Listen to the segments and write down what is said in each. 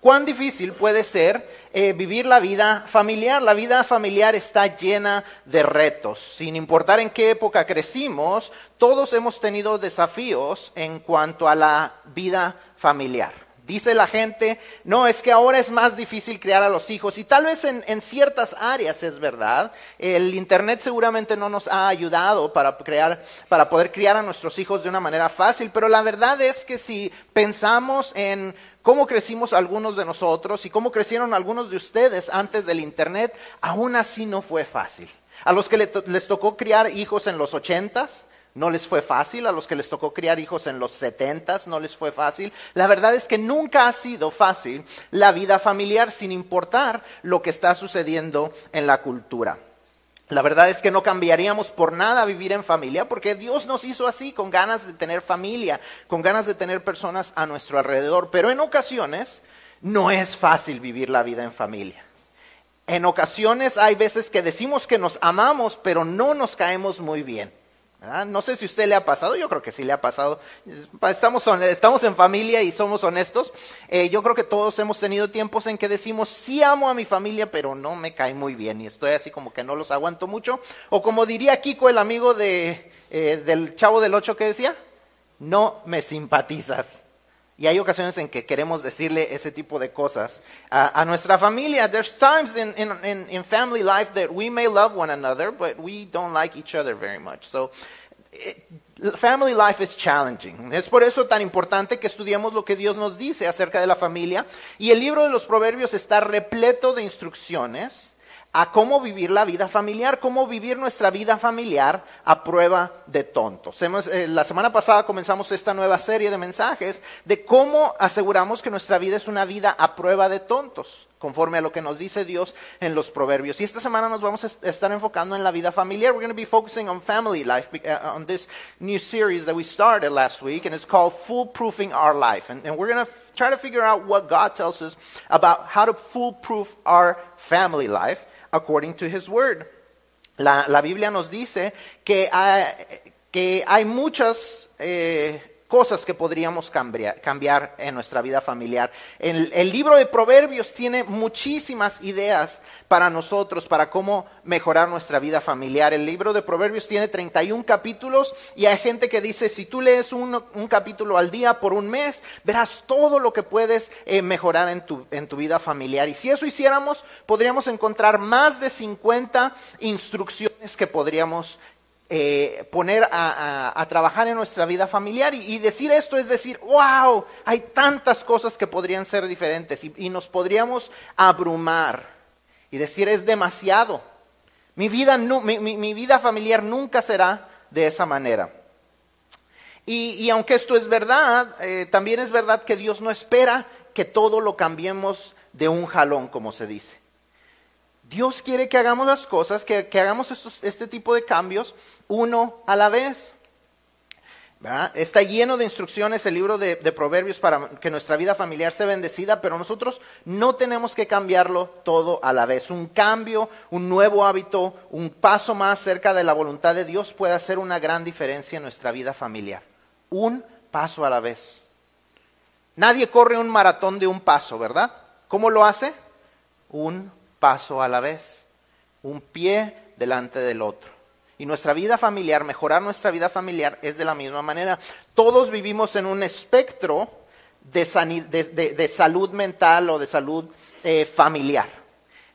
cuán difícil puede ser eh, vivir la vida familiar. La vida familiar está llena de retos. Sin importar en qué época crecimos, todos hemos tenido desafíos en cuanto a la vida familiar. Dice la gente, no, es que ahora es más difícil criar a los hijos y tal vez en, en, ciertas áreas es verdad. El Internet seguramente no nos ha ayudado para, crear, para poder criar a nuestros hijos de una manera fácil, pero la verdad es que si pensamos en cómo crecimos algunos de nosotros y cómo crecieron algunos de ustedes antes del Internet, aún así no fue fácil. A los que les tocó criar hijos en los ochentas, no les fue fácil, a los que les tocó criar hijos en los setentas no les fue fácil. La verdad es que nunca ha sido fácil la vida familiar sin importar lo que está sucediendo en la cultura. La verdad es que no cambiaríamos por nada vivir en familia porque Dios nos hizo así, con ganas de tener familia, con ganas de tener personas a nuestro alrededor. Pero en ocasiones no es fácil vivir la vida en familia. En ocasiones hay veces que decimos que nos amamos, pero no nos caemos muy bien. No sé si a usted le ha pasado, yo creo que sí le ha pasado. Estamos, estamos en familia y somos honestos. Eh, yo creo que todos hemos tenido tiempos en que decimos, sí amo a mi familia, pero no me cae muy bien y estoy así como que no los aguanto mucho. O como diría Kiko, el amigo eh, del chavo del ocho que decía, no me simpatizas. Y hay ocasiones en que queremos decirle ese tipo de cosas a, nuestra familia. There's times in, in, in, family life that we may love one another, but we don't like each other very much. So, it, family life is challenging. Es por eso tan importante que estudiemos lo que Dios nos dice acerca de la familia. Y el libro de los Proverbios está repleto de instrucciones a cómo vivir la vida familiar, cómo vivir nuestra vida familiar a prueba de tontos. Eh, la semana pasada comenzamos esta nueva serie de mensajes de cómo aseguramos que nuestra vida es una vida a prueba de tontos, conforme a lo que nos dice Dios en los proverbios. Y esta semana nos vamos a estar enfocando en la vida familiar. We're going to be focusing on family life, uh, on this new series that we started last week, and it's called Foolproofing Our Life. And we're going to try to figure out what God tells us about how to foolproof our family life according to his word. La, la Biblia nos dice que hay, que hay muchas eh, cosas que podríamos cambiar, en nuestra vida familiar. El, libro de Proverbios tiene muchísimas ideas para nosotros, para cómo mejorar nuestra vida familiar. El libro de Proverbios tiene 31 capítulos y hay gente que dice, si tú lees un, un capítulo al día por un mes, verás todo lo que puedes eh, mejorar en tu, en tu vida familiar. Y si eso hiciéramos, podríamos encontrar más de 50 instrucciones que podríamos eh, poner a, trabajar en nuestra vida familiar. Y, decir esto es decir, wow, hay tantas cosas que podrían ser diferentes y, nos podríamos abrumar y decir es demasiado. Mi vida, mi, vida familiar nunca será de esa manera. Y, aunque esto es verdad, eh, también es verdad que Dios no espera que todo lo cambiemos de un jalón, como se dice. Dios quiere que hagamos las cosas, que, hagamos este tipo de cambios uno a la vez. Está lleno de instrucciones el libro de, Proverbios para que nuestra vida familiar sea bendecida, pero nosotros no tenemos que cambiarlo todo a la vez. Un cambio, un nuevo hábito, un paso más cerca de la voluntad de Dios puede hacer una gran diferencia en nuestra vida familiar. Un paso a la vez. Nadie corre un maratón de un paso, ¿verdad? ¿Cómo lo hace? Un paso a la vez, un pie delante del otro. Y nuestra vida familiar, mejorar nuestra vida familiar es de la misma manera. Todos vivimos en un espectro de, salud mental o de salud eh, familiar.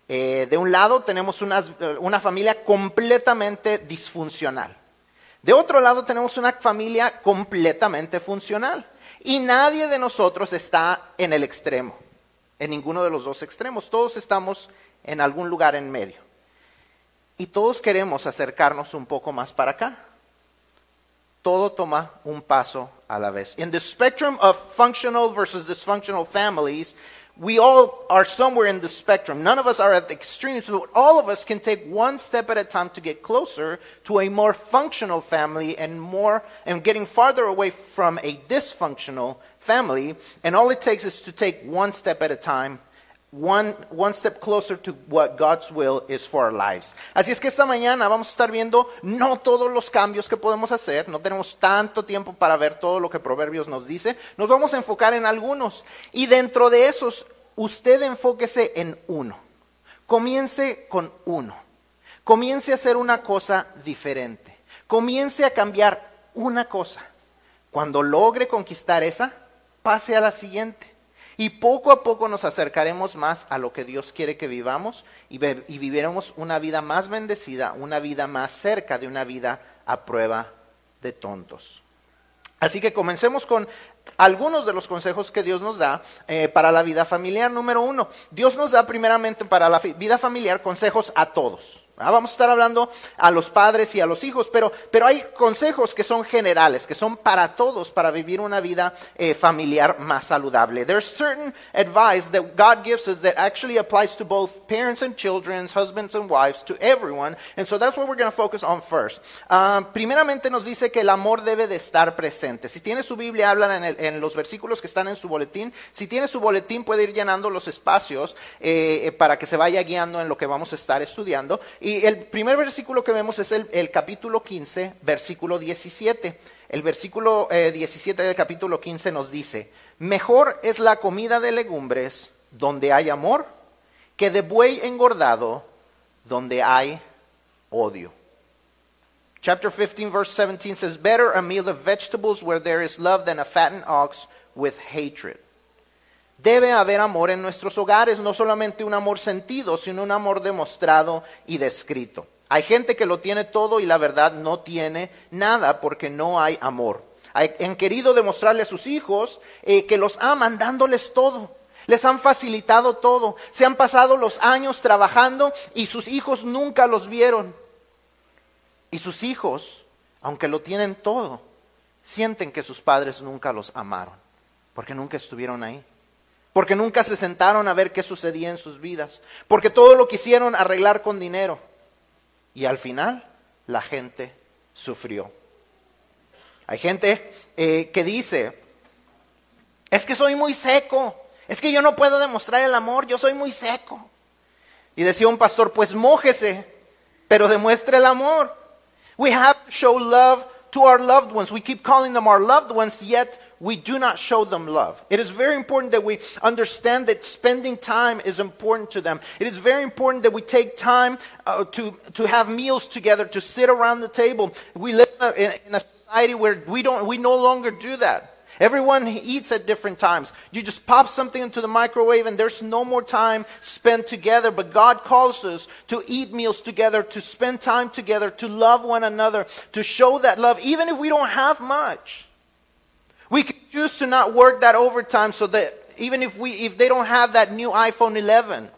Eh, de un lado tenemos una familia completamente disfuncional. De otro lado tenemos una familia completamente funcional. Y nadie de nosotros está en el extremo, en ninguno de los dos extremos. Todos estamos en algún lugar en medio. Y todos queremos acercarnos un poco más para acá. Todo toma un paso a la vez. In the spectrum of functional versus dysfunctional families, we all are somewhere in the spectrum. None of us are at the extremes, but all of us can take one step at a time to get closer to a more functional family and more and getting farther away from a dysfunctional family. And all it takes is to take one step at a time one, one step closer to what God's will is for our lives. Así es que esta mañana vamos a estar viendo no todos los cambios que podemos hacer, no tenemos tanto tiempo para ver todo lo que Proverbios nos dice, nos vamos a enfocar en algunos y dentro de esos usted enfóquese en uno. Comience con uno. Comience a hacer una cosa diferente. Comience a cambiar una cosa. Cuando logre conquistar esa, pase a la siguiente. Y poco a poco nos acercaremos más a lo que Dios quiere que vivamos y, y viviremos una vida más bendecida, una vida más cerca de una vida a prueba de tontos. Así que comencemos con algunos de los consejos que Dios nos da eh, para la vida familiar. Número uno, Dios nos da primeramente para la vida familiar consejos a todos. Ah, vamos a estar hablando a los padres y a los hijos, pero, pero hay consejos que son generales, que son para todos, para vivir una vida eh, familiar más saludable. There's certain advice that God gives us that actually applies to both parents and children, husbands and wives, to everyone. And so that's what we're going to focus on first. Uh, primeramente nos dice que el amor debe de estar presente. Si tiene su Biblia, hablan en, en, los versículos que están en su boletín. Si tiene su boletín, puede ir llenando los espacios eh, eh para que se vaya guiando en lo que vamos a estar estudiando. Y el primer versículo que vemos es el, capítulo 15, versículo 17. El versículo 17 eh, del capítulo 15 nos dice, mejor es la comida de legumbres donde hay amor que de buey engordado donde hay odio. Chapter 15, verse 17 says, Better a meal of vegetables where there is love than a fattened ox with hatred. Debe haber amor en nuestros hogares, no solamente un amor sentido, sino un amor demostrado y descrito. Hay gente que lo tiene todo y la verdad no tiene nada porque no hay amor. Han querido demostrarle a sus hijos eh, que los aman dándoles todo. Les han facilitado todo. Se han pasado los años trabajando y sus hijos nunca los vieron. Y sus hijos, aunque lo tienen todo, sienten que sus padres nunca los amaron porque nunca estuvieron ahí porque nunca se sentaron a ver qué sucedía en sus vidas, porque todo lo quisieron arreglar con dinero. Y al final la gente sufrió. Hay gente eh, que dice, es que soy muy seco, es que yo no puedo demostrar el amor, yo soy muy seco. Y decía un pastor, pues mójese, pero demuestre el amor. We have to show love to our loved ones. We keep calling them our loved ones, yet we do not show them love. It is very important that we understand that spending time is important to them. It is very important that we take time uh, to, to have meals together, to sit around the table. We live in a, in a society where we, don't, we no longer do that. Everyone eats at different times. You just pop something into the microwave and there's no more time spent together. But God calls us to eat meals together, to spend time together, to love one another, to show that love, even if we don't have much. We can choose to not work that overtime so that even if, we, if they don't have that new iPhone 11,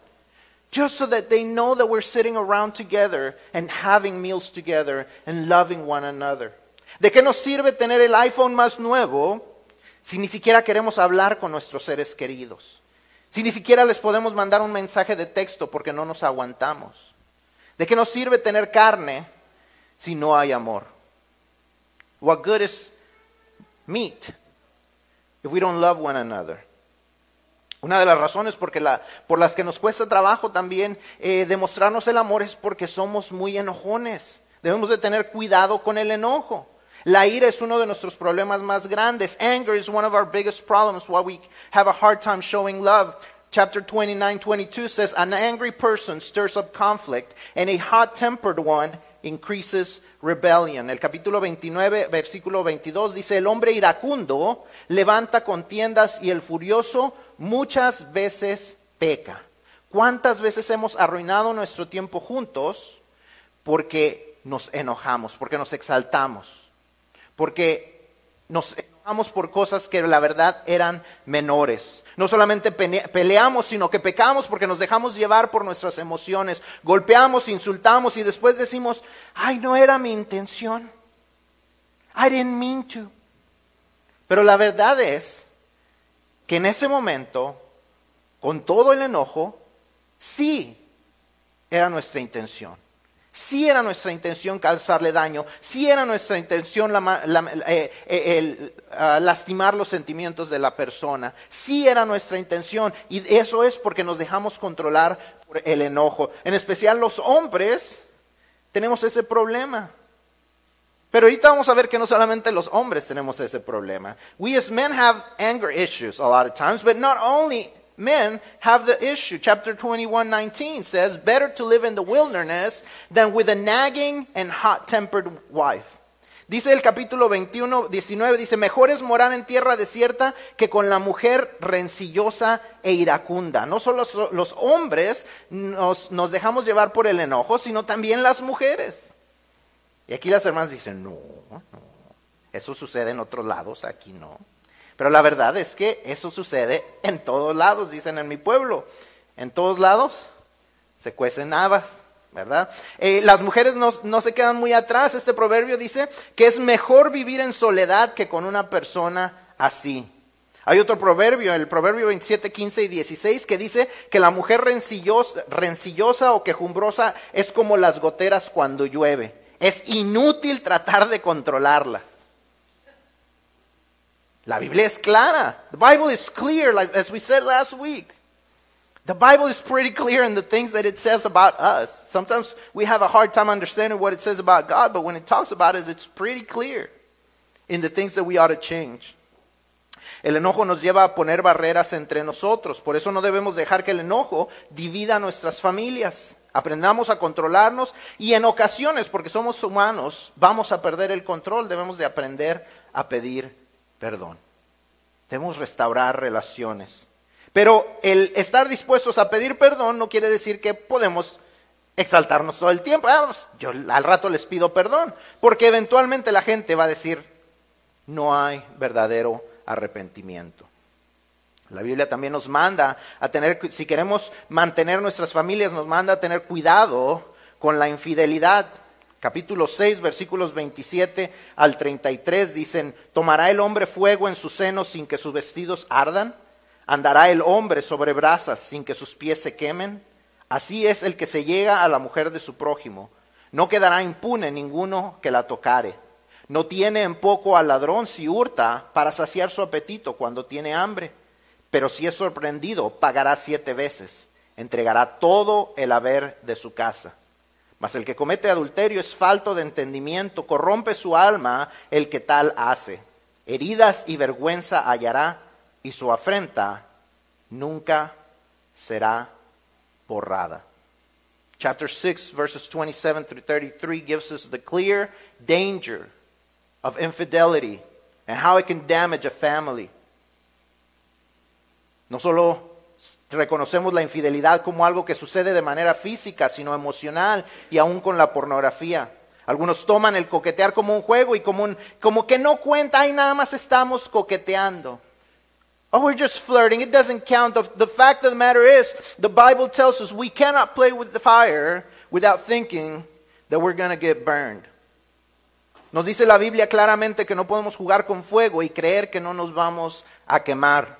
just so that they know that we're sitting around together and having meals together and loving one another. ¿De qué nos sirve tener el iPhone más nuevo si ni siquiera queremos hablar con nuestros seres queridos, si ni siquiera les podemos mandar un mensaje de texto porque no nos aguantamos? ¿De qué nos sirve tener carne si no hay amor? What good is meat if we don't love one another? Una de las razones porque la, por las que nos cuesta trabajo también eh, demostrarnos el amor es porque somos muy enojones. Debemos de tener cuidado con el enojo. La ira es uno de nuestros problemas más grandes. Anger is one of our biggest problems why we have a hard time showing love. Chapter 29, 22 says, An angry person stirs up conflict, and a hot tempered one increases rebellion. El capítulo 29, versículo 22 dice, El hombre iracundo levanta contiendas y el furioso muchas veces peca. ¿Cuántas veces hemos arruinado nuestro tiempo juntos porque nos enojamos, porque nos exaltamos? porque nos por cosas que la verdad eran menores. No solamente peleamos, sino que pecamos porque nos dejamos llevar por nuestras emociones. Golpeamos, insultamos y después decimos, ay, no era mi intención. I didn't mean to. Pero la verdad es que en ese momento, con todo el enojo, sí era nuestra intención. Si era nuestra intención causarle daño, si era nuestra intención eh, eh, ah, lastimar los sentimientos de la persona, si era nuestra intención, y eso es porque nos dejamos controlar por el enojo. En especial los hombres tenemos ese problema. Pero ahorita vamos a ver que no solamente los hombres tenemos ese problema. We as men have anger issues a lot of times, but not only men have the issue. Chapter 21, 19 says, Better to live in the wilderness than with a nagging and hot tempered wife. Dice el capítulo 21, 19, dice, mejor es morar en tierra desierta que con la mujer rencillosa e iracunda. No solo los hombres nos, nos dejamos llevar por el enojo, sino también las mujeres. Y aquí las hermanas dicen, no, no, eso sucede en otros lados, aquí no. Pero la verdad es que eso sucede en todos lados, dicen en mi pueblo. En todos lados se cuecen habas. ¿verdad? Eh, las mujeres no, no, se quedan muy atrás. Este proverbio dice que es mejor vivir en soledad que con una persona así. Hay otro proverbio, el proverbio 27, 15 y 16, que dice que la mujer rencillosa, rencillosa o quejumbrosa es como las goteras cuando llueve. Es inútil tratar de controlarlas. La Biblia es clara. The Bible is clear, like, as we said last week. The Bible is pretty clear in the things that it says about us. Sometimes we have a hard time understanding what it says about God, but when it talks about us, it's pretty clear in the things that we ought to change. El enojo nos lleva a poner barreras entre nosotros. Por eso no debemos dejar que el enojo divida nuestras familias. Aprendamos a controlarnos y en ocasiones, porque somos humanos, vamos a perder el control. Debemos de aprender a pedir perdón. Debemos restaurar relaciones. Pero el estar dispuestos a pedir perdón no quiere decir que podemos exaltarnos todo el tiempo. Ah, pues, yo al rato les pido perdón, porque eventualmente la gente va a decir, no hay verdadero arrepentimiento. La Biblia también nos manda a tener, si queremos mantener nuestras familias, nos manda a tener cuidado con la infidelidad. Capítulo 6, versículos 27 al 33 dicen, ¿tomará el hombre fuego en su seno sin que sus vestidos ardan? ¿Andará el hombre sobre brasas sin que sus pies se quemen? Así es el que se llega a la mujer de su prójimo. No quedará impune ninguno que la tocare. No tiene en poco al ladrón si hurta para saciar su apetito cuando tiene hambre. Pero si es sorprendido, pagará siete veces. Entregará todo el haber de su casa. Mas el que comete adulterio es falto de entendimiento, corrompe su alma el que tal hace. Heridas y vergüenza hallará y su afrenta nunca será borrada. Chapter 6, verses 27 through 33 gives us the clear danger of infidelity and how it can damage a family. No solo reconocemos la infidelidad como algo que sucede de manera física, sino emocional y aún con la pornografía. Algunos toman el coquetear como un juego y como, un, como que no cuenta, y nada más estamos coqueteando. Oh, we're just flirting. It doesn't count. The, the fact of the matter is, the Bible tells us we cannot play with the fire without thinking that we're going to get burned. Nos dice la Biblia claramente que no podemos jugar con fuego y creer que no nos vamos a quemar.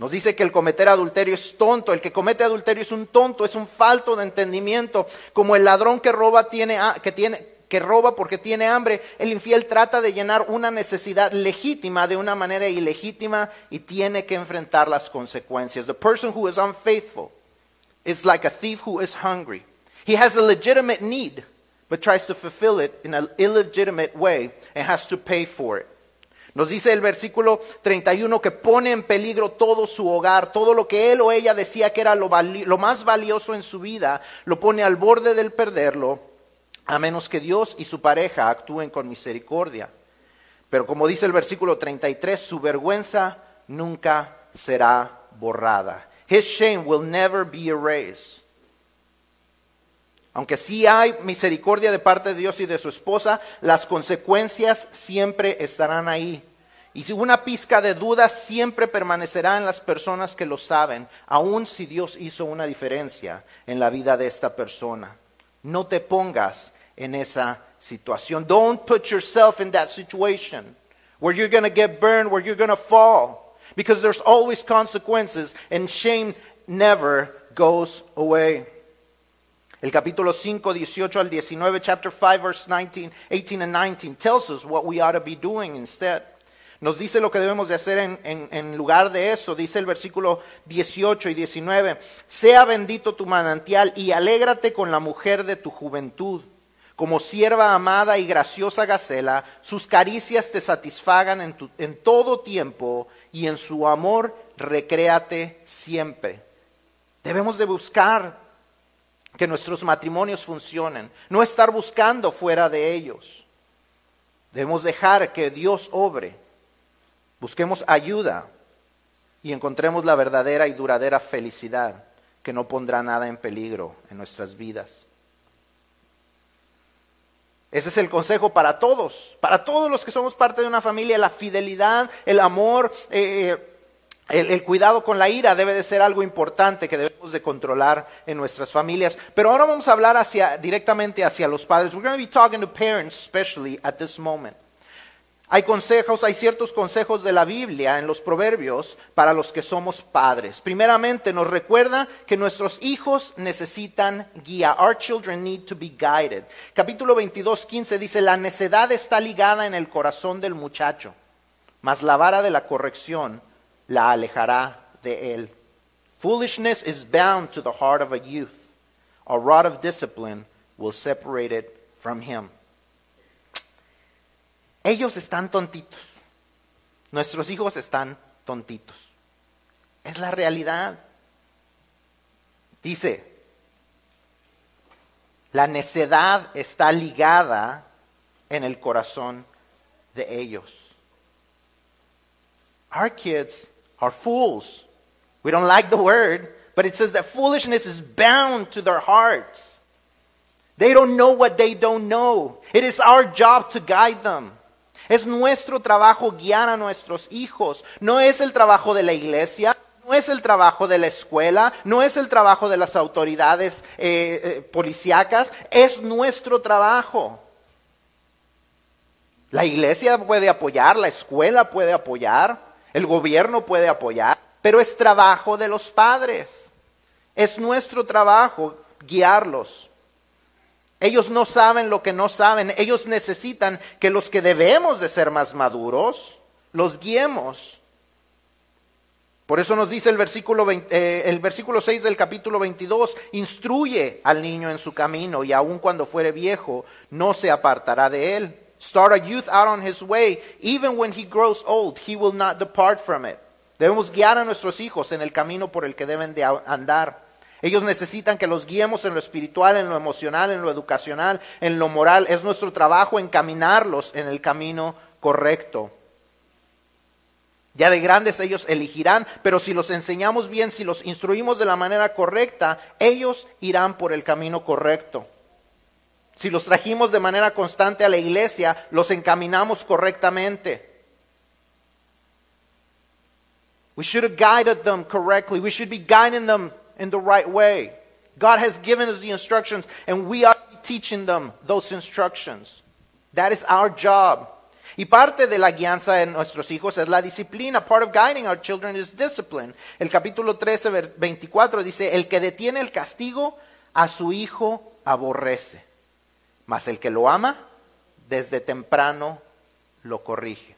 Nos dice que el cometer adulterio es tonto, el que comete adulterio es un tonto, es un falto de entendimiento, como el ladrón que roba tiene, que tiene, que roba porque tiene hambre, el infiel trata de llenar una necesidad legítima de una manera ilegítima y tiene que enfrentar las consecuencias. The person who is unfaithful is like a thief who is hungry. He has a legitimate need, but tries to fulfill it in an illegitimate way and has to pay for it. Nos dice el versículo 31 que pone en peligro todo su hogar, todo lo que él o ella decía que era lo, lo más valioso en su vida, lo pone al borde del perderlo a menos que Dios y su pareja actúen con misericordia. Pero como dice el versículo 33, su vergüenza nunca será borrada. His shame will never be erased. Aunque sí hay misericordia de parte de Dios y de su esposa, las consecuencias siempre estarán ahí. Y si una pizca de duda siempre permanecerá en las personas que lo saben, aun si Dios hizo una diferencia en la vida de esta persona. No te pongas en esa situación. Don't put yourself in that situation where you're going to get burned, where you're going to fall, because there's always consequences and shame never goes away. El capítulo 5, 18 al 19, chapter 5, verse 19, 18 and 19 tells us what we ought to be doing instead. Nos dice lo que debemos de hacer en, lugar de eso. Dice el versículo 18 y 19. Sea bendito tu manantial y alégrate con la mujer de tu juventud como sierva amada y graciosa Gacela, sus caricias te satisfagan en, en todo tiempo y en su amor recréate siempre. Debemos de buscar que nuestros matrimonios funcionen, no estar buscando fuera de ellos. Debemos dejar que Dios obre. Busquemos ayuda y encontremos la verdadera y duradera felicidad que no pondrá nada en peligro en nuestras vidas. Ese es el consejo para todos, para todos los que somos parte de una familia, la fidelidad, el amor, eh, el, cuidado con la ira debe de ser algo importante que debemos de controlar en nuestras familias. Pero ahora vamos a hablar directamente hacia los padres. We're going to be talking to parents especially at this moment. Hay consejos, hay ciertos consejos de la Biblia en los proverbios para los que somos padres. Primeramente nos recuerda que nuestros hijos necesitan guía. Our children need to be guided. Capítulo 22, 15 dice, la necedad está ligada en el corazón del muchacho, mas la vara de la corrección la alejará de él. Foolishness is bound to the heart of a youth. A rod of discipline will separate it from him. Ellos están tontitos. Nuestros hijos están tontitos. Es la realidad. Dice, la necedad está ligada en el corazón de ellos. Our kids are fools. We don't like the word, but it says that foolishness is bound to their hearts. They don't know what they don't know. It is our job to guide them. Es nuestro trabajo guiar a nuestros hijos. No es el trabajo de la iglesia, no es el trabajo de la escuela, no es el trabajo de las autoridades eh, eh, policíacas, es nuestro trabajo. La iglesia puede apoyar, la escuela puede apoyar, el gobierno puede apoyar, pero es trabajo de los padres. Es nuestro trabajo guiarlos. Ellos no saben lo que no saben. Ellos necesitan que los que debemos de ser más maduros, los guiemos. Por eso nos dice el versículo, eh, el versículo 6 del capítulo 22, instruye al niño en su camino y aun cuando fuere viejo, no se apartará de él. Start a youth out on his way. Even when he grows old, he will not depart from it. Debemos guiar a nuestros hijos en el camino por el que deben de andar. Ellos necesitan que los guiemos en lo espiritual, en lo emocional, en lo educacional, en lo moral. Es nuestro trabajo encaminarlos en el camino correcto. Ya de grandes ellos elegirán, pero si los enseñamos bien, si los instruimos de la manera correcta, ellos irán por el camino correcto. Si los trajimos de manera constante a la iglesia, los encaminamos correctamente. We should have guided them correctly. We should be guiding them in the right way. God has given us the instructions, and we are teaching them those instructions. That is our job. Y parte de la guianza de nuestros hijos es la disciplina. Part of guiding our children is discipline. El capítulo 13, 24 dice, el que detiene el castigo a su hijo aborrece, mas el que lo ama desde temprano lo corrige.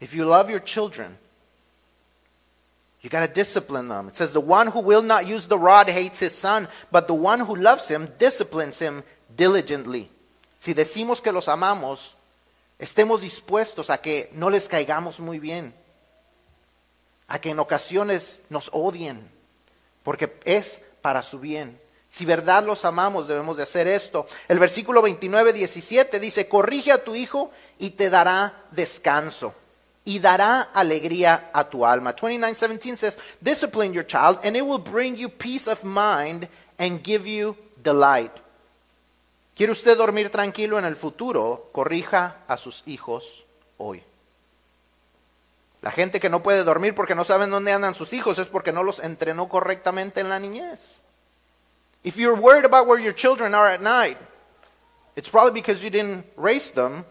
If you love your children, You got to discipline them. It says, The one who will not use the rod hates his son, but the one who loves him disciplines him diligently. Si decimos que los amamos, estemos dispuestos a que no les caigamos muy bien, a que en ocasiones nos odien, porque es para su bien. Si verdad los amamos, debemos de hacer esto. El versículo 29, 17 dice, corrige a tu hijo y te dará descanso y dará alegría a tu alma. 29:17 says, Discipline your child, and it will bring you peace of mind and give you delight. ¿Quiere usted dormir tranquilo en el futuro? Corrija a sus hijos hoy. La gente que no puede dormir porque no saben dónde andan sus hijos es porque no los entrenó correctamente en la niñez. If you're worried about where your children are at night, it's probably because you didn't raise them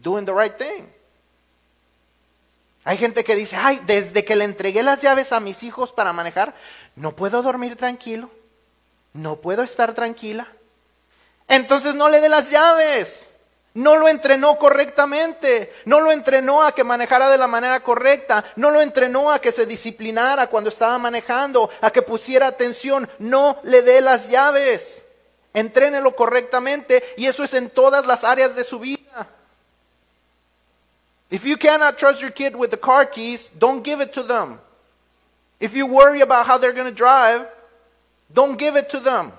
doing the right thing. Hay gente que dice, ay, desde que le entregué las llaves a mis hijos para manejar, no puedo dormir tranquilo, no puedo estar tranquila. Entonces no le dé las llaves. No lo entrenó correctamente, no lo entrenó a que manejara de la manera correcta, no lo entrenó a que se disciplinara cuando estaba manejando, a que pusiera atención, no le dé las llaves. Entrénelo correctamente y eso es en todas las áreas de su vida. If you cannot trust your kid with the car keys, don't give it to them. If you worry about how they're going to drive, don't give it to them.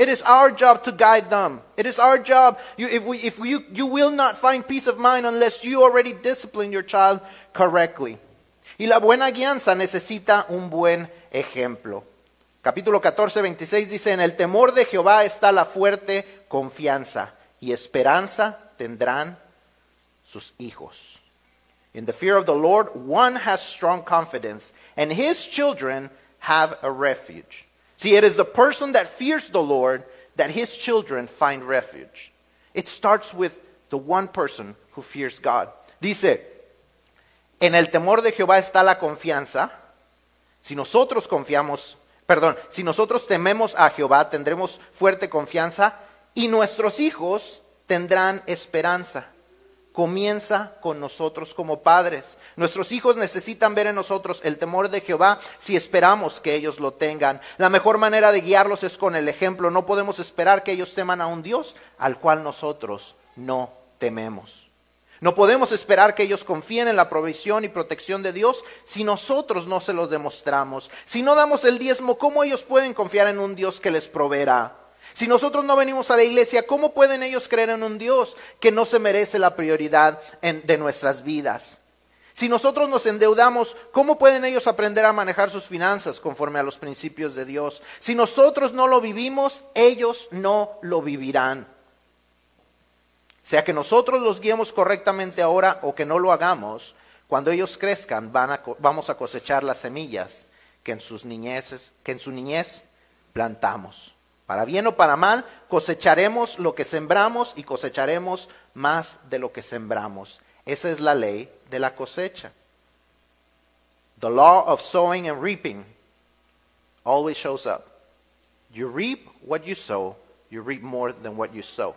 It is our job to guide them. It is our job. You, if we, if you, you will not find peace of mind unless you already discipline your child correctly. Y la buena guianza necesita un buen ejemplo. Capítulo 14, 26 dice, en el temor de Jehová está la fuerte confianza y esperanza tendrán sus hijos. In the fear of the Lord, one has strong confidence, and his children have a refuge. See, it is the person that fears the Lord that his children find refuge. It starts with the one person who fears God. Dice, en el temor de Jehová está la confianza. Si nosotros confiamos, perdón, si nosotros tememos a Jehová, tendremos fuerte confianza y nuestros hijos tendrán esperanza comienza con nosotros como padres. Nuestros hijos necesitan ver en nosotros el temor de Jehová si esperamos que ellos lo tengan. La mejor manera de guiarlos es con el ejemplo. No podemos esperar que ellos teman a un Dios al cual nosotros no tememos. No podemos esperar que ellos confíen en la provisión y protección de Dios si nosotros no se los demostramos. Si no damos el diezmo, ¿cómo ellos pueden confiar en un Dios que les proveerá? Si nosotros no venimos a la iglesia, ¿cómo pueden ellos creer en un Dios que no se merece la prioridad de nuestras vidas? Si nosotros nos endeudamos, ¿cómo pueden ellos aprender a manejar sus finanzas conforme a los principios de Dios? Si nosotros no lo vivimos, ellos no lo vivirán. Sea que nosotros los guiemos correctamente ahora o que no lo hagamos, cuando ellos crezcan vamos a cosechar las semillas que en, sus niñeces, que en su niñez plantamos. Para bien o para mal, cosecharemos lo que sembramos y cosecharemos más de lo que sembramos. Esa es la ley de la cosecha. The law of sowing and reaping always shows up. You reap what you sow, you reap more than what you sow.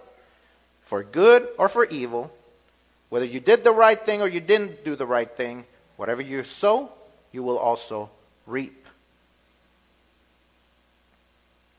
For good or for evil, whether you did the right thing or you didn't do the right thing, whatever you sow, you will also reap.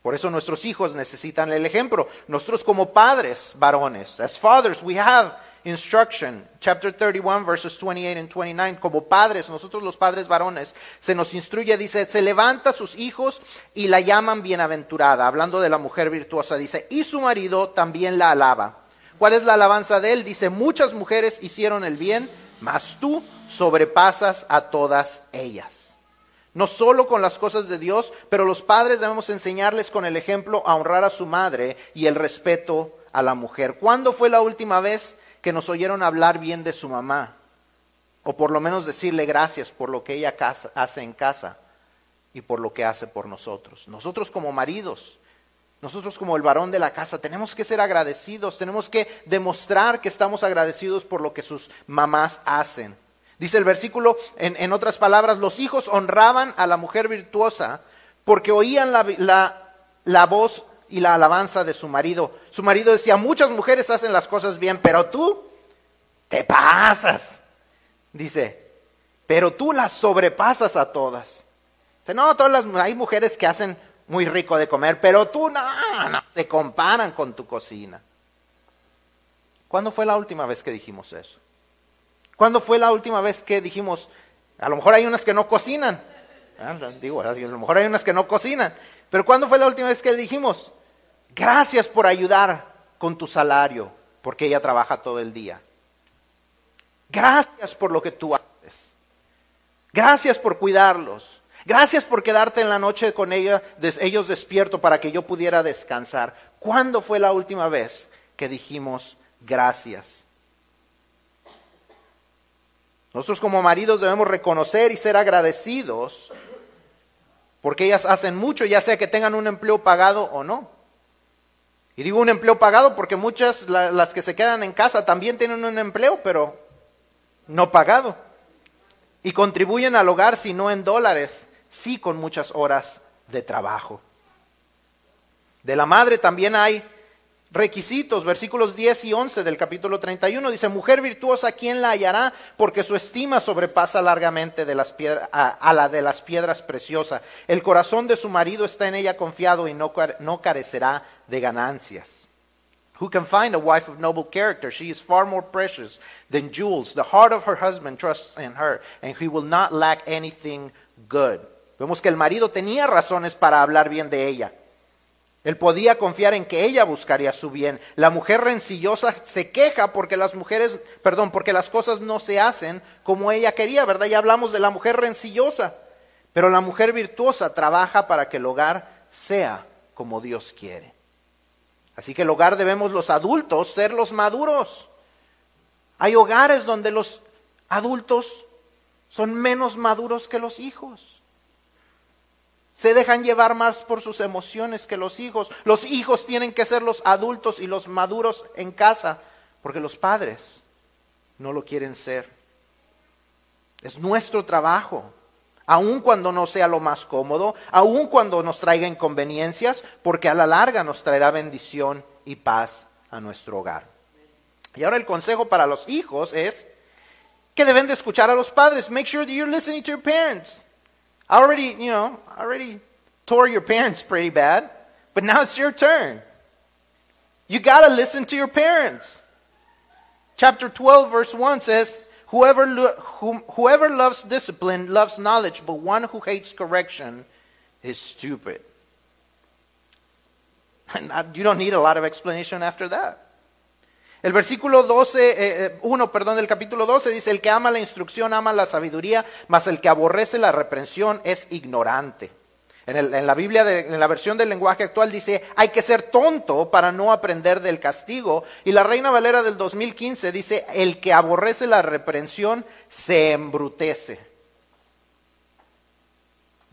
Por eso nuestros hijos necesitan el ejemplo. Nosotros como padres varones, as fathers, we have instruction. Chapter 31, verses 28 and 29. Como padres, nosotros los padres varones, se nos instruye, dice, se levanta sus hijos y la llaman bienaventurada. Hablando de la mujer virtuosa, dice, y su marido también la alaba. ¿Cuál es la alabanza de él? Dice, muchas mujeres hicieron el bien, mas tú sobrepasas a todas ellas. No solo con las cosas de Dios, pero los padres debemos enseñarles con el ejemplo a honrar a su madre y el respeto a la mujer. ¿Cuándo fue la última vez que nos oyeron hablar bien de su mamá? O por lo menos decirle gracias por lo que ella hace en casa y por lo que hace por nosotros. Nosotros como maridos, nosotros como el varón de la casa, tenemos que ser agradecidos, tenemos que demostrar que estamos agradecidos por lo que sus mamás hacen. Dice el versículo, en, otras palabras, los hijos honraban a la mujer virtuosa porque oían la, voz y la alabanza de su marido. Su marido decía, muchas mujeres hacen las cosas bien, pero tú te pasas. Dice, pero tú las sobrepasas a todas. Dice, no, todas las, hay mujeres que hacen muy rico de comer, pero tú no, no, se comparan con tu cocina. ¿Cuándo fue la última vez que dijimos eso? ¿Cuándo fue la última vez que dijimos, a lo mejor hay unas que no cocinan? Ah, digo, a lo mejor hay unas que no cocinan. Pero ¿cuándo fue la última vez que dijimos, gracias por ayudar con tu salario, porque ella trabaja todo el día? Gracias por lo que tú haces. Gracias por cuidarlos. Gracias por quedarte en la noche con ella, ellos despierto para que yo pudiera descansar. ¿Cuándo fue la última vez que dijimos gracias? Nosotros como maridos debemos reconocer y ser agradecidos porque ellas hacen mucho, ya sea que tengan un empleo pagado o no. Y digo un empleo pagado porque muchas, las que se quedan en casa, también tienen un empleo, pero no pagado. Y contribuyen al hogar, si no en dólares, sí con muchas horas de trabajo. De la madre también hay requisitos, versículos 10 y 11 del capítulo 31, dice, mujer virtuosa, ¿quién la hallará? Porque su estima sobrepasa largamente de las piedras, a, la de las piedras preciosas. El corazón de su marido está en ella confiado y no, no carecerá de ganancias. Who can find a wife of noble character? She is far more precious than jewels. The heart of her husband trusts in her, and he will not lack anything good. Vemos que el marido tenía razones para hablar bien de ella. Él podía confiar en que ella buscaría su bien. La mujer rencillosa se queja porque las mujeres, perdón, porque las cosas no se hacen como ella quería, ¿verdad? Ya hablamos de la mujer rencillosa. Pero la mujer virtuosa trabaja para que el hogar sea como Dios quiere. Así que el hogar debemos los adultos ser los maduros. Hay hogares donde los adultos son menos maduros que los hijos. Se dejan llevar más por sus emociones que los hijos. Los hijos tienen que ser los adultos y los maduros en casa, porque los padres no lo quieren ser. Es nuestro trabajo, aun cuando no sea lo más cómodo, aun cuando nos traiga inconveniencias, porque a la larga nos traerá bendición y paz a nuestro hogar. Y ahora el consejo para los hijos es que deben de escuchar a los padres. Make sure that you're listening to your parents. I already, you know, I already tore your parents pretty bad, but now it's your turn. You got to listen to your parents. Chapter 12, verse 1 says, whoever, lo- whom, whoever loves discipline loves knowledge, but one who hates correction is stupid. And I, you don't need a lot of explanation after that. El versículo 12, eh, 1, perdón, del capítulo 12 dice, el que ama la instrucción ama la sabiduría, mas el que aborrece la reprensión es ignorante. En, la Biblia, en la versión del lenguaje actual dice, hay que ser tonto para no aprender del castigo. Y la Reina Valera del 2015 dice, el que aborrece la reprensión se embrutece.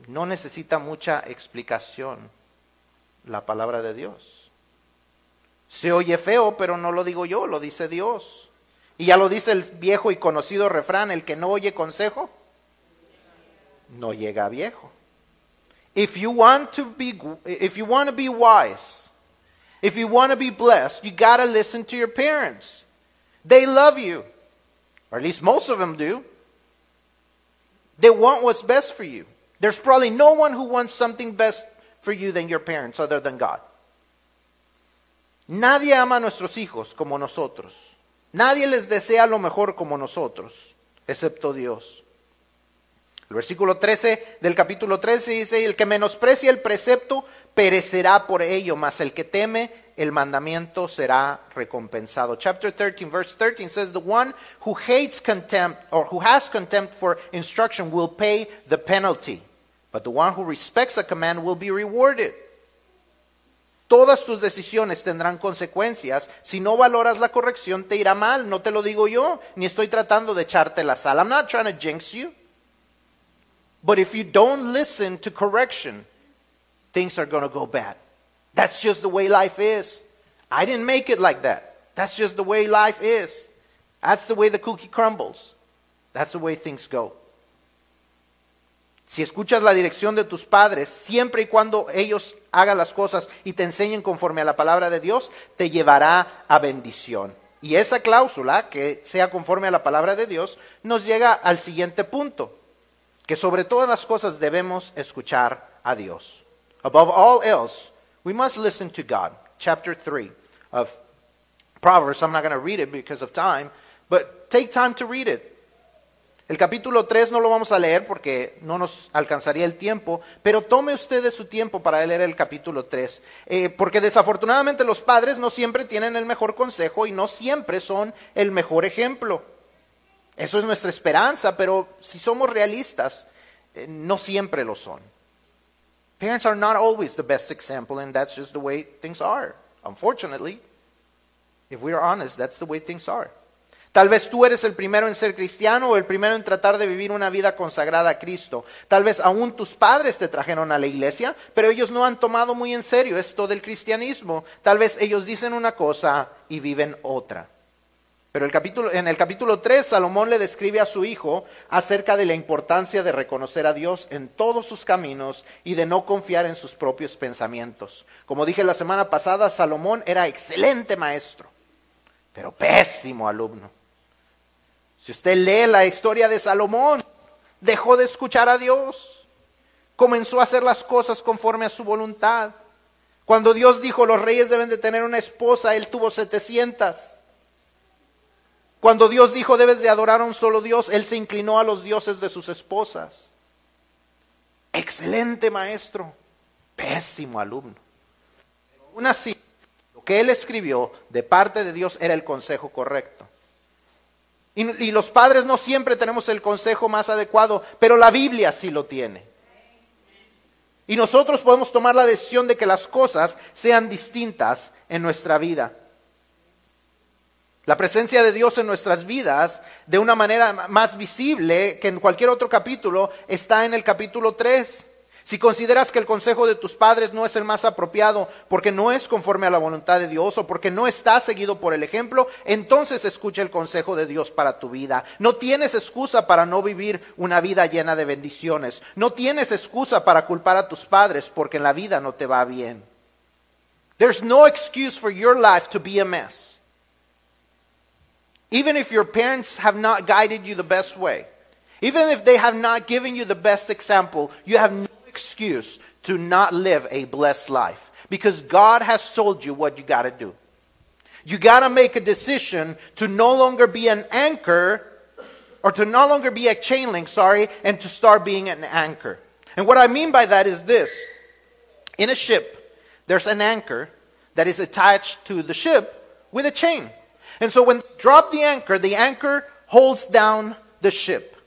No necesita mucha explicación la palabra de Dios. Se oye feo, pero no lo digo yo, lo dice Dios. Y ya lo dice el viejo y conocido refrán, el que no oye consejo, no llega a viejo. If you want to be if you want to be wise, if you want to be blessed, you got to listen to your parents. They love you. Or at least most of them do. They want what's best for you. There's probably no one who wants something best for you than your parents other than God. Nadie ama a nuestros hijos como nosotros. Nadie les desea lo mejor como nosotros, excepto Dios. El versículo 13 del capítulo 13 dice, el que menosprecia el precepto perecerá por ello, mas el que teme el mandamiento será recompensado. Chapter 13, verse 13 says, the one who hates contempt or who has contempt for instruction will pay the penalty, but the one who respects a command will be rewarded. Todas tus decisiones tendrán consecuencias. Si no valoras la corrección, te irá mal. No te lo digo yo, ni estoy tratando de echarte la sal. I'm not trying to jinx you. But if you don't listen to correction, things are going to go bad. That's just the way life is. I didn't make it like that. That's just the way life is. That's the way the cookie crumbles. That's the way things go. Si escuchas la dirección de tus padres, siempre y cuando ellos hagan las cosas y te enseñen conforme a la palabra de Dios, te llevará a bendición. Y esa cláusula, que sea conforme a la palabra de Dios, nos llega al siguiente punto, que sobre todas las cosas debemos escuchar a Dios. Above all else, we must listen to God. Chapter 3 of Proverbs, I'm not going to read it because of time, but take time to read it. El capítulo 3 no lo vamos a leer porque no nos alcanzaría el tiempo, pero tome usted su tiempo para leer el capítulo 3, eh, porque desafortunadamente los padres no siempre tienen el mejor consejo y no siempre son el mejor ejemplo. Eso es nuestra esperanza, pero si somos realistas, eh, no siempre lo son. Parents are not always the best example, and that's just the way things are. Unfortunately, if we are honest, that's the way things are. Tal vez tú eres el primero en ser cristiano o el primero en tratar de vivir una vida consagrada a Cristo. Tal vez aún tus padres te trajeron a la iglesia, pero ellos no han tomado muy en serio esto del cristianismo. Tal vez ellos dicen una cosa y viven otra. Pero en el capítulo 3, Salomón le describe a su hijo acerca de la importancia de reconocer a Dios en todos sus caminos y de no confiar en sus propios pensamientos. Como dije la semana pasada, Salomón era excelente maestro, pero pésimo alumno. Si usted lee la historia de Salomón, dejó de escuchar a Dios, comenzó a hacer las cosas conforme a su voluntad, Cuando Dios dijo los reyes deben de tener una esposa, Él tuvo 700. Cuando Dios dijo debes de adorar a un solo Dios, Él se inclinó a los dioses de sus esposas. Excelente maestro, pésimo alumno. Aún así, lo que Él escribió de parte de Dios era el consejo correcto. Y, los padres no siempre tenemos el consejo más adecuado, pero la Biblia sí lo tiene. Y nosotros podemos tomar la decisión de que las cosas sean distintas en nuestra vida. La presencia de Dios en nuestras vidas, de una manera más visible que en cualquier otro capítulo, está en el capítulo 3. Si consideras que el consejo de tus padres no es el más apropiado porque no es conforme a la voluntad de Dios o porque no está seguido por el ejemplo, entonces escucha el consejo de Dios para tu vida. No tienes excusa para no vivir una vida llena de bendiciones. No tienes excusa para culpar a tus padres porque en la vida no te va bien. There's no excuse for your life to be a mess. Even if your parents have not guided you the best way. Even if they have not given you the best example, you have excuse to not live a blessed life because God has told you what you got to do. You got to make a decision to no longer be an anchor or to no longer be a chain link, sorry, and to start being an anchor. And what I mean by that is this in a ship, there's an anchor that is attached to the ship with a chain. And so when you drop the anchor, the anchor holds down the ship.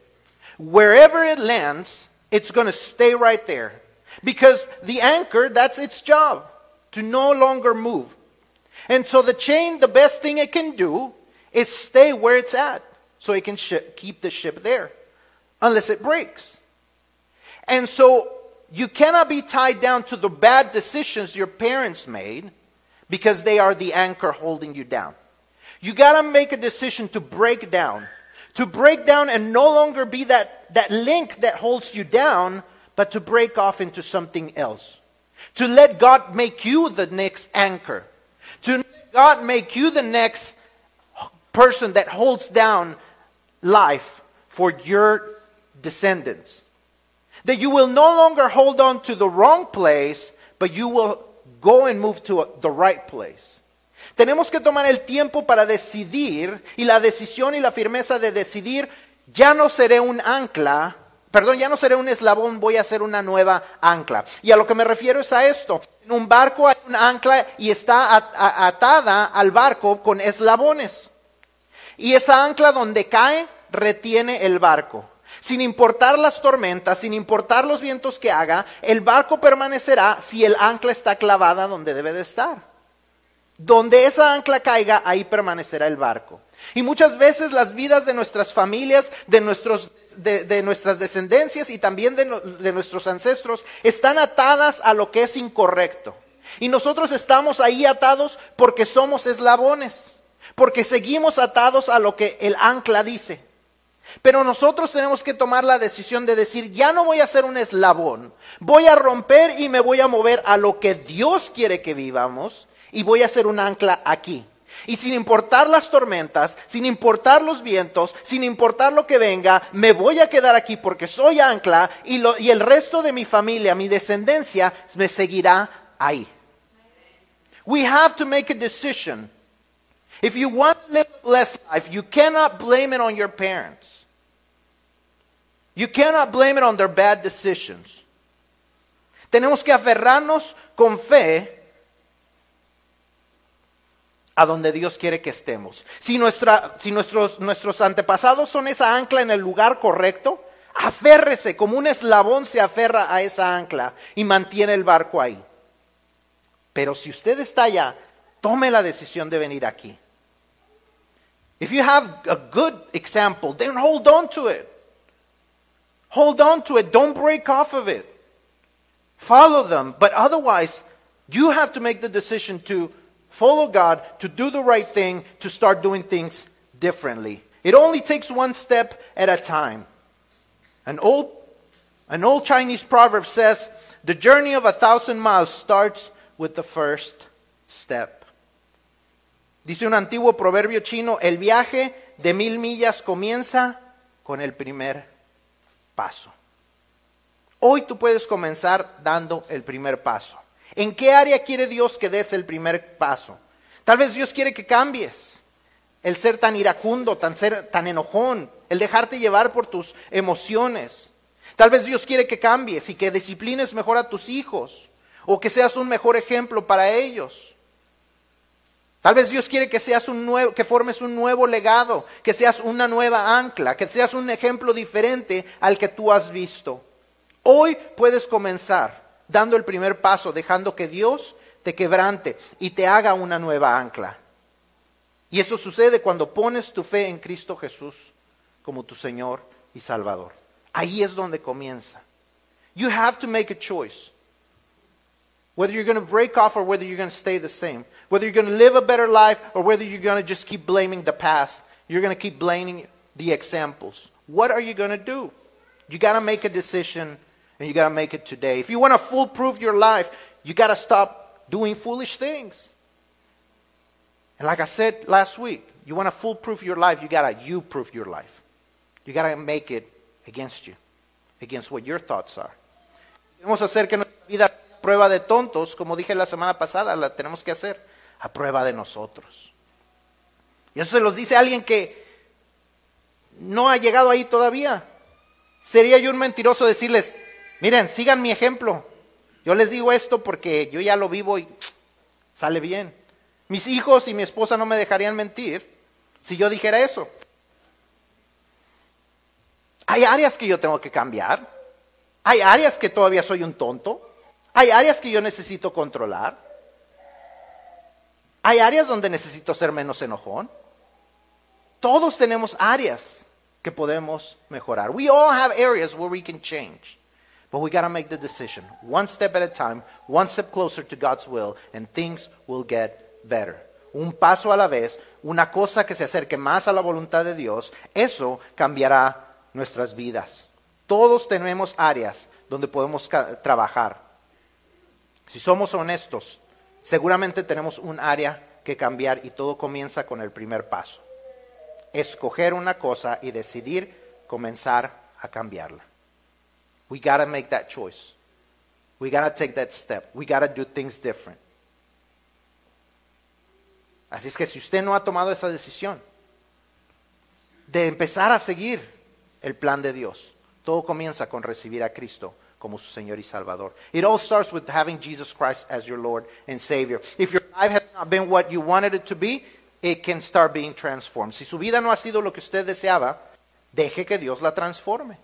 Wherever it lands, it's going to stay right there. Because the anchor, that's its job, to no longer move. And so the chain, the best thing it can do is stay where it's at so it can keep the ship there unless it breaks. And so you cannot be tied down to the bad decisions your parents made because they are the anchor holding you down. You got to make a decision to break down to break down and no longer be that, that link that holds you down, but to break off into something else. To let God make you the next anchor. To let God make you the next person that holds down life for your descendants. That you will no longer hold on to the wrong place, but you will go and move to the right place. Tenemos que tomar el tiempo para decidir y la decisión y la firmeza de decidir, ya no seré un ancla, perdón, ya no seré un eslabón, voy a ser una nueva ancla. Y a lo que me refiero es a esto. En un barco hay un ancla y está atada al barco con eslabones. Y esa ancla donde cae retiene el barco. Sin importar las tormentas, sin importar los vientos que haga, el barco permanecerá si el ancla está clavada donde debe de estar. Donde esa ancla caiga, ahí permanecerá el barco. Y muchas veces las vidas de nuestras familias, de, nuestros, de, nuestras descendencias y también de, de nuestros ancestros están atadas a lo que es incorrecto. Y nosotros estamos ahí atados porque somos eslabones, porque seguimos atados a lo que el ancla dice. Pero nosotros tenemos que tomar la decisión de decir, ya no voy a ser un eslabón, voy a romper y me voy a mover a lo que Dios quiere que vivamos y voy a hacer un ancla aquí. Y sin importar las tormentas, sin importar los vientos, sin importar lo que venga, me voy a quedar aquí porque soy ancla y, lo, y el resto de mi familia, mi descendencia, me seguirá ahí. We have to make a decision. If you want to live a blessed life, you cannot blame it on your parents. You cannot blame it on their bad decisions. Tenemos que aferrarnos con fe a donde Dios quiere que estemos. Si, nuestra, si nuestros, nuestros antepasados son esa ancla en el lugar correcto, aférrese como un eslabón se aferra a esa ancla y mantiene el barco ahí. Pero si usted está allá, tome la decisión de venir aquí. If you have a good example, then hold on to it. Hold on to it. Don't break off of it. Follow them. But otherwise, you have to make the decision to follow God, to do the right thing, to start doing things differently. It only takes one step at a time. An old, an old Chinese proverb says, The journey of a thousand miles starts with the first step. Dice un antiguo proverbio chino, el viaje de mil millas comienza con el primer paso. Hoy tú puedes comenzar dando el primer paso. ¿En qué área quiere Dios que des el primer paso? Tal vez Dios quiere que cambies el ser tan iracundo, tan ser tan enojón, el dejarte llevar por tus emociones. Tal vez Dios quiere que cambies y que disciplines mejor a tus hijos o que seas un mejor ejemplo para ellos. Tal vez Dios quiere que seas un nuevo, que formes un nuevo legado, que seas una nueva ancla, que seas un ejemplo diferente al que tú has visto. Hoy puedes comenzar dando el primer paso, dejando que Dios te quebrante y te haga una nueva ancla. Y eso sucede cuando pones tu fe en Cristo Jesús como tu Señor y Salvador. Ahí es donde comienza. You have to make a choice. Whether you're going to break off or whether you're going to stay the same. Whether you're going to live a better life or whether you're going to just keep blaming the past. You're going to keep blaming the examples. What are you going to do? You got to make a decision you got to make it today. If you want to foolproof your life, you got to stop doing foolish things. And like I said last week, you want to foolproof your life, you got to you proof your life. You got to make it against you, against what your thoughts are. Debemos hacer que nuestra vida prueba de tontos, como dije la semana pasada, la tenemos que hacer a prueba de nosotros. Y eso se los dice alguien que no ha llegado ahí todavía. Sería yo un mentiroso decirles, miren, sigan mi ejemplo. Yo les digo esto porque yo ya lo vivo y sale bien. Mis hijos y mi esposa no me dejarían mentir si yo dijera eso. Hay áreas que yo tengo que cambiar. Hay áreas que todavía soy un tonto. Hay áreas que yo necesito controlar. Hay áreas donde necesito ser menos enojón. Todos tenemos áreas que podemos mejorar. We all have areas where we can change. But we got to make the decision, one step at a time, one step closer to God's will, and things will get better. Un paso a la vez, una cosa que se acerque más a la voluntad de Dios, eso cambiará nuestras vidas. Todos tenemos áreas donde podemos trabajar. Si somos honestos, seguramente tenemos un área que cambiar y todo comienza con el primer paso. Escoger una cosa y decidir comenzar a cambiarla. We got to make that choice. We got to take that step. We got to do things different. Así es que si usted no ha tomado esa decisión de empezar a seguir el plan de Dios, todo comienza con recibir a Cristo como su Señor y Salvador. It all starts with having Jesus Christ as your Lord and Savior. If your life has not been what you wanted it to be, it can start being transformed. Si su vida no ha sido lo que usted deseaba, deje que Dios la transforme.